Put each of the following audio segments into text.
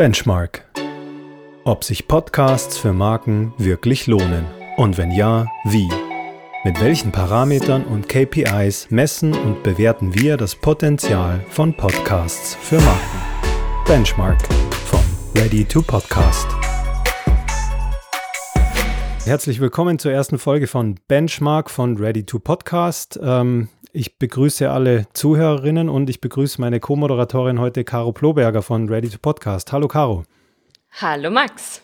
Benchmark. Ob sich Podcasts für Marken wirklich lohnen und wenn ja, wie? Mit welchen Parametern und KPIs messen und bewerten wir das Potenzial von Podcasts für Marken? Benchmark von Ready to Podcast. Herzlich willkommen zur ersten Folge von Benchmark von Ready to Podcast. Ähm, ich begrüße alle Zuhörerinnen und ich begrüße meine Co-Moderatorin heute, Caro Ploberger von Ready to Podcast. Hallo, Caro. Hallo, Max.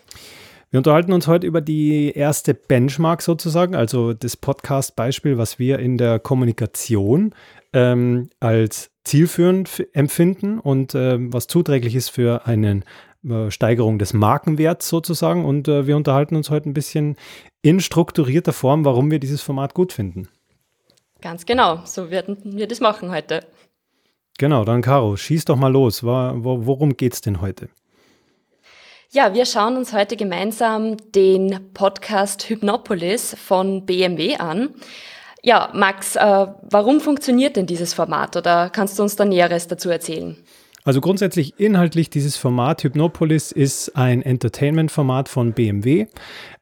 Wir unterhalten uns heute über die erste Benchmark sozusagen, also das Podcast-Beispiel, was wir in der Kommunikation ähm, als zielführend empfinden und äh, was zuträglich ist für eine äh, Steigerung des Markenwerts sozusagen. Und äh, wir unterhalten uns heute ein bisschen in strukturierter Form, warum wir dieses Format gut finden. Ganz genau, so werden wir das machen heute. Genau, dann Caro, schieß doch mal los. Worum geht es denn heute? Ja, wir schauen uns heute gemeinsam den Podcast Hypnopolis von BMW an. Ja, Max, äh, warum funktioniert denn dieses Format oder kannst du uns da Näheres dazu erzählen? Also grundsätzlich inhaltlich dieses Format Hypnopolis ist ein Entertainment-Format von BMW.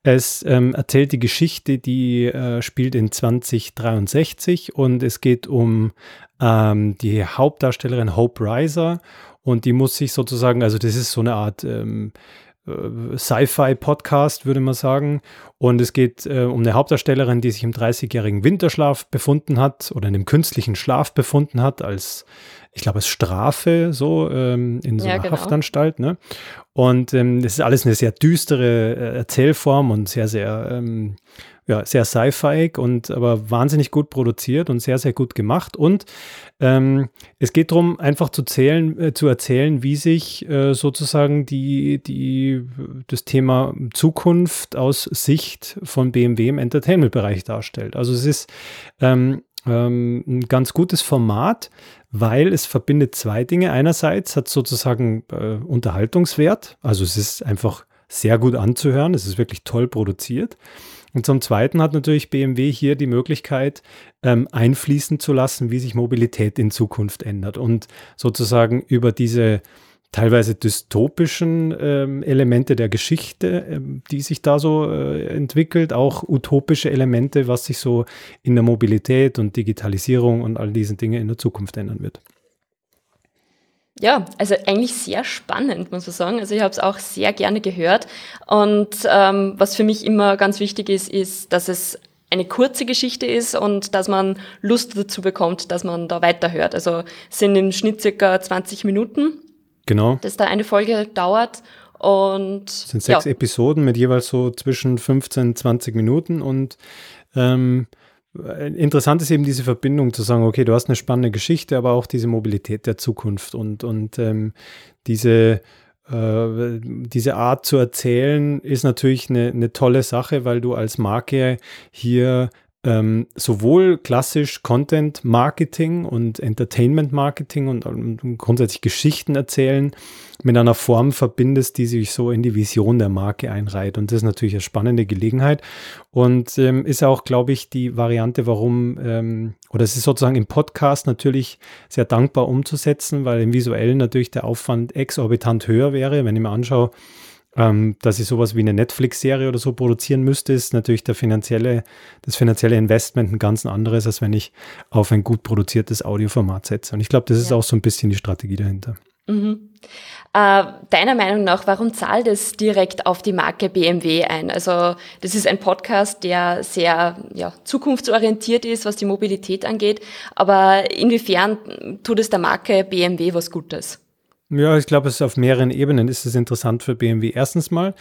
Es ähm, erzählt die Geschichte, die äh, spielt in 2063 und es geht um ähm, die Hauptdarstellerin Hope Reiser und die muss sich sozusagen, also das ist so eine Art ähm, äh, Sci-Fi-Podcast, würde man sagen. Und es geht äh, um eine Hauptdarstellerin, die sich im 30-jährigen Winterschlaf befunden hat oder in einem künstlichen Schlaf befunden hat, als ich glaube, als Strafe so ähm, in so ja, einer genau. Haftanstalt. Ne? Und ähm, das ist alles eine sehr düstere äh, Erzählform und sehr, sehr, ähm, ja, sehr sci-fi und aber wahnsinnig gut produziert und sehr, sehr gut gemacht. Und ähm, es geht darum, einfach zu zählen, äh, zu erzählen, wie sich äh, sozusagen die, die, das Thema Zukunft aus Sicht von BMW im Entertainment-Bereich darstellt. Also es ist ähm, ähm, ein ganz gutes Format, weil es verbindet zwei Dinge. Einerseits hat es sozusagen äh, Unterhaltungswert, also es ist einfach sehr gut anzuhören, es ist wirklich toll produziert. Und zum Zweiten hat natürlich BMW hier die Möglichkeit, ähm, einfließen zu lassen, wie sich Mobilität in Zukunft ändert und sozusagen über diese teilweise dystopischen ähm, Elemente der Geschichte, ähm, die sich da so äh, entwickelt, auch utopische Elemente, was sich so in der Mobilität und Digitalisierung und all diesen Dinge in der Zukunft ändern wird. Ja, also eigentlich sehr spannend, muss man sagen. Also ich habe es auch sehr gerne gehört. Und ähm, was für mich immer ganz wichtig ist, ist, dass es eine kurze Geschichte ist und dass man Lust dazu bekommt, dass man da weiterhört. Also es sind im Schnitt circa 20 Minuten Genau. Dass da eine Folge dauert. Und das sind sechs ja. Episoden mit jeweils so zwischen 15, 20 Minuten und ähm, interessant ist eben diese Verbindung zu sagen, okay, du hast eine spannende Geschichte, aber auch diese Mobilität der Zukunft. Und, und ähm, diese, äh, diese Art zu erzählen ist natürlich eine, eine tolle Sache, weil du als Marke hier ähm, sowohl klassisch Content Marketing und Entertainment Marketing und, und, grundsätzlich Geschichten erzählen mit einer Form verbindest, die sich so in die Vision der Marke einreiht. Und das ist natürlich eine spannende Gelegenheit und ähm, ist auch, glaube ich, die Variante, warum, ähm, oder es ist sozusagen im Podcast natürlich sehr dankbar umzusetzen, weil im visuellen natürlich der Aufwand exorbitant höher wäre. Wenn ich mir anschaue, ähm, dass ich sowas wie eine Netflix-Serie oder so produzieren müsste, ist natürlich der finanzielle, das finanzielle Investment ein ganz anderes, als wenn ich auf ein gut produziertes Audioformat setze. Und ich glaube, das ist ja. auch so ein bisschen die Strategie dahinter. Mhm. Äh, deiner Meinung nach, warum zahlt es direkt auf die Marke BMW ein? Also das ist ein Podcast, der sehr ja, zukunftsorientiert ist, was die Mobilität angeht. Aber inwiefern tut es der Marke BMW was Gutes? Ja, ich glaube, es ist auf mehreren Ebenen ist es interessant für BMW. Erstens mal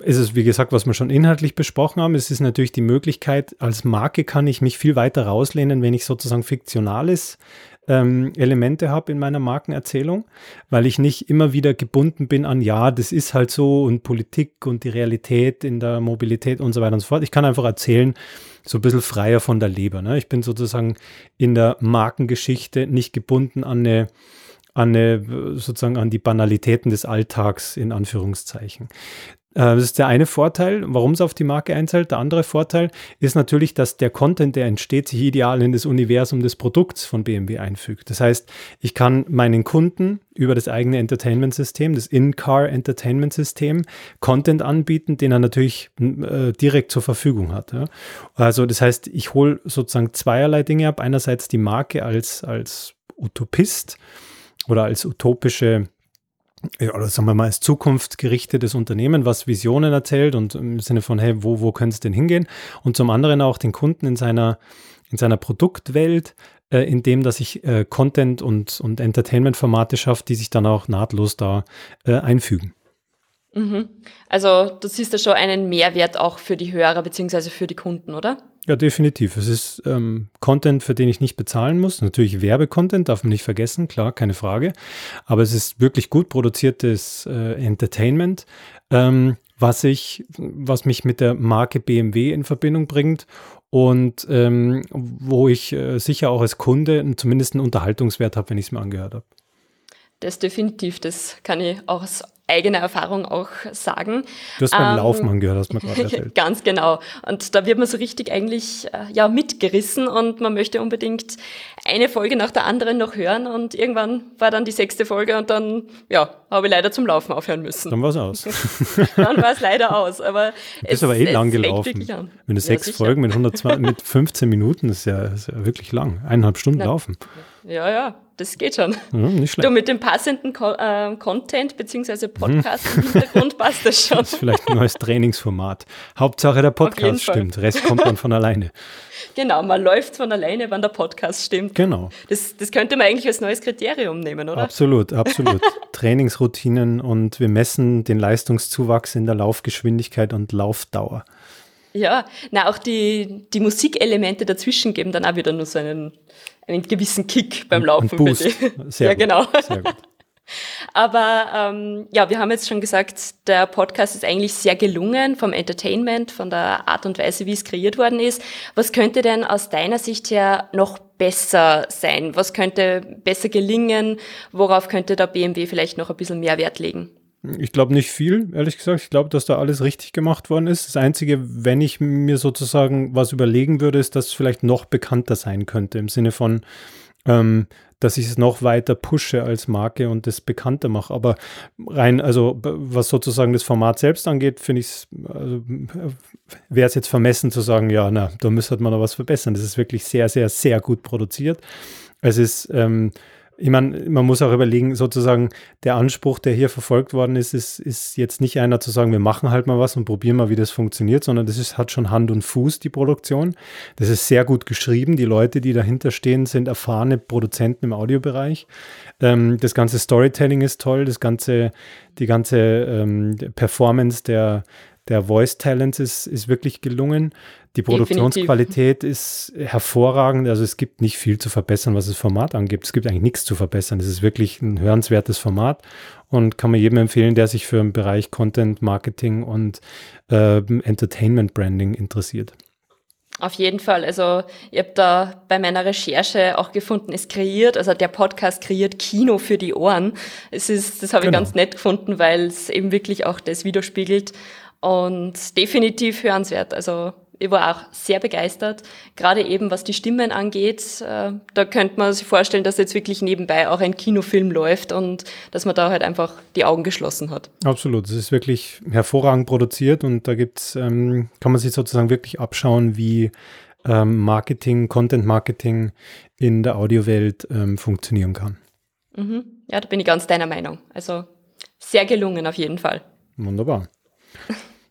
ist es, wie gesagt, was wir schon inhaltlich besprochen haben. Es ist natürlich die Möglichkeit, als Marke kann ich mich viel weiter rauslehnen, wenn ich sozusagen fiktionales ähm, Elemente habe in meiner Markenerzählung, weil ich nicht immer wieder gebunden bin an, ja, das ist halt so und Politik und die Realität in der Mobilität und so weiter und so fort. Ich kann einfach erzählen, so ein bisschen freier von der Leber. Ne? Ich bin sozusagen in der Markengeschichte nicht gebunden an eine an eine, sozusagen an die Banalitäten des Alltags in Anführungszeichen. das ist der eine Vorteil, warum es auf die Marke einzahlt. Der andere Vorteil ist natürlich, dass der Content, der entsteht, sich ideal in das Universum des Produkts von BMW einfügt. Das heißt, ich kann meinen Kunden über das eigene Entertainment-System, das In-Car Entertainment-System, Content anbieten, den er natürlich äh, direkt zur Verfügung hat. Ja. Also das heißt, ich hole sozusagen zweierlei Dinge ab. Einerseits die Marke als, als Utopist oder als utopische oder sagen wir mal, als zukunftsgerichtetes Unternehmen, was Visionen erzählt und im Sinne von, hey, wo, wo könnte es denn hingehen? Und zum anderen auch den Kunden in seiner, in seiner Produktwelt, äh, in dem, dass ich äh, Content und, und Entertainment-Formate schaffe, die sich dann auch nahtlos da äh, einfügen. Mhm. Also du siehst da schon einen Mehrwert auch für die Hörer beziehungsweise für die Kunden, oder? Ja, definitiv. Es ist ähm, Content, für den ich nicht bezahlen muss. Natürlich Werbecontent, darf man nicht vergessen, klar, keine Frage. Aber es ist wirklich gut produziertes äh, Entertainment, ähm, was ich, was mich mit der Marke BMW in Verbindung bringt und ähm, wo ich äh, sicher auch als Kunde zumindest einen Unterhaltungswert habe, wenn ich es mir angehört habe. Das definitiv, das kann ich auch aus eigener Erfahrung auch sagen. Du hast beim ähm, Laufen angehört, hast du mir gerade erzählt. Ganz genau. Und da wird man so richtig eigentlich äh, ja mitgerissen und man möchte unbedingt eine Folge nach der anderen noch hören und irgendwann war dann die sechste Folge und dann ja habe ich leider zum Laufen aufhören müssen. Dann war es aus. dann war es leider aus. Aber du bist es, aber eh lang gelaufen. Wenn du sechs ja, Folgen mit, 120, mit 15 Minuten, ist ja, ist ja wirklich lang. Eineinhalb Stunden Na, laufen. Ja, ja, das geht schon. Ja, nicht schlecht. Du mit dem passenden Co äh, Content bzw. Podcast im Hintergrund passt das schon. Das ist vielleicht ein neues Trainingsformat. Hauptsache der Podcast stimmt, Rest kommt dann von alleine. Genau, man läuft von alleine, wenn der Podcast stimmt. Genau. Das, das könnte man eigentlich als neues Kriterium nehmen, oder? Absolut, absolut. Trainingsroutinen und wir messen den Leistungszuwachs in der Laufgeschwindigkeit und Laufdauer. Ja, na auch die, die Musikelemente dazwischen geben dann auch wieder nur so einen, einen gewissen Kick beim Laufen. Und Boost. Sehr ja, gut. genau. Sehr gut. Aber ähm, ja, wir haben jetzt schon gesagt, der Podcast ist eigentlich sehr gelungen vom Entertainment, von der Art und Weise, wie es kreiert worden ist. Was könnte denn aus deiner Sicht her noch besser sein? Was könnte besser gelingen? Worauf könnte der BMW vielleicht noch ein bisschen mehr Wert legen? Ich glaube nicht viel, ehrlich gesagt. Ich glaube, dass da alles richtig gemacht worden ist. Das Einzige, wenn ich mir sozusagen was überlegen würde, ist, dass es vielleicht noch bekannter sein könnte. Im Sinne von, ähm, dass ich es noch weiter pushe als Marke und das bekannter mache. Aber rein, also was sozusagen das Format selbst angeht, finde ich es, also, wäre es jetzt vermessen zu sagen, ja, na, da müsste man noch was verbessern. Das ist wirklich sehr, sehr, sehr gut produziert. Es ist ähm, ich meine, man muss auch überlegen, sozusagen, der Anspruch, der hier verfolgt worden ist, ist, ist jetzt nicht einer zu sagen, wir machen halt mal was und probieren mal, wie das funktioniert, sondern das ist, hat schon Hand und Fuß, die Produktion. Das ist sehr gut geschrieben. Die Leute, die dahinter stehen, sind erfahrene Produzenten im Audiobereich. Ähm, das ganze Storytelling ist toll, das ganze, die ganze ähm, Performance der, der Voice Talents ist, ist wirklich gelungen. Die Produktionsqualität Definitiv. ist hervorragend. Also es gibt nicht viel zu verbessern, was das Format angeht. Es gibt eigentlich nichts zu verbessern. Es ist wirklich ein hörenswertes Format und kann man jedem empfehlen, der sich für den Bereich Content, Marketing und äh, Entertainment Branding interessiert. Auf jeden Fall. Also ich habe da bei meiner Recherche auch gefunden, es kreiert, also der Podcast kreiert Kino für die Ohren. Es ist, das habe genau. ich ganz nett gefunden, weil es eben wirklich auch das widerspiegelt und definitiv hörenswert. Also ich war auch sehr begeistert, gerade eben was die Stimmen angeht. Äh, da könnte man sich vorstellen, dass jetzt wirklich nebenbei auch ein Kinofilm läuft und dass man da halt einfach die Augen geschlossen hat. Absolut, es ist wirklich hervorragend produziert und da gibt's, ähm, kann man sich sozusagen wirklich abschauen, wie ähm, Marketing, Content Marketing in der Audiowelt ähm, funktionieren kann. Mhm. Ja, da bin ich ganz deiner Meinung. Also sehr gelungen auf jeden Fall. Wunderbar.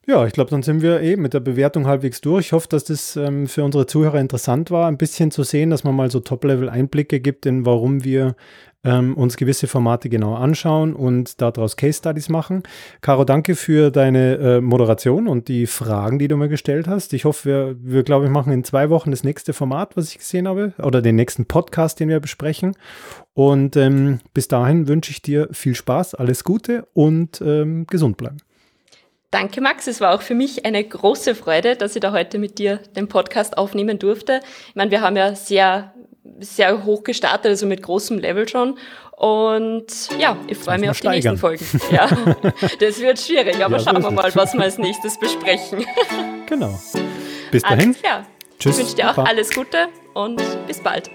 Ja, ich glaube, dann sind wir eh mit der Bewertung halbwegs durch. Ich hoffe, dass das ähm, für unsere Zuhörer interessant war, ein bisschen zu sehen, dass man mal so Top-Level-Einblicke gibt in warum wir ähm, uns gewisse Formate genau anschauen und daraus Case Studies machen. Caro, danke für deine äh, Moderation und die Fragen, die du mir gestellt hast. Ich hoffe, wir, wir glaube ich, machen in zwei Wochen das nächste Format, was ich gesehen habe, oder den nächsten Podcast, den wir besprechen. Und ähm, bis dahin wünsche ich dir viel Spaß, alles Gute und ähm, gesund bleiben. Danke, Max. Es war auch für mich eine große Freude, dass ich da heute mit dir den Podcast aufnehmen durfte. Ich meine, wir haben ja sehr sehr hoch gestartet, also mit großem Level schon. Und ja, ich freue mich auf die nächsten Folgen. Ja, das wird schwierig, aber ja, schauen wir mal, was wir als nächstes besprechen. Genau. Bis dahin. Alles klar. Tschüss. Ich wünsche dir auch alles Gute und bis bald.